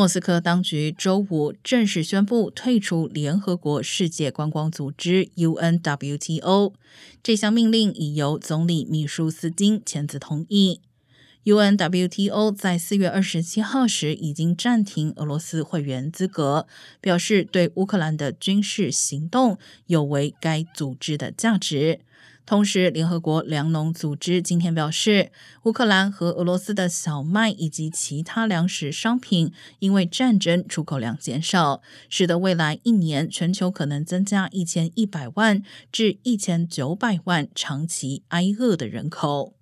莫斯科当局周五正式宣布退出联合国世界观光组织 （UNWTO）。这项命令已由总理秘书斯金签字同意。UNWTO 在四月二十七号时已经暂停俄罗斯会员资格，表示对乌克兰的军事行动有违该组织的价值。同时，联合国粮农组织今天表示，乌克兰和俄罗斯的小麦以及其他粮食商品因为战争出口量减少，使得未来一年全球可能增加一千一百万至一千九百万长期挨饿的人口。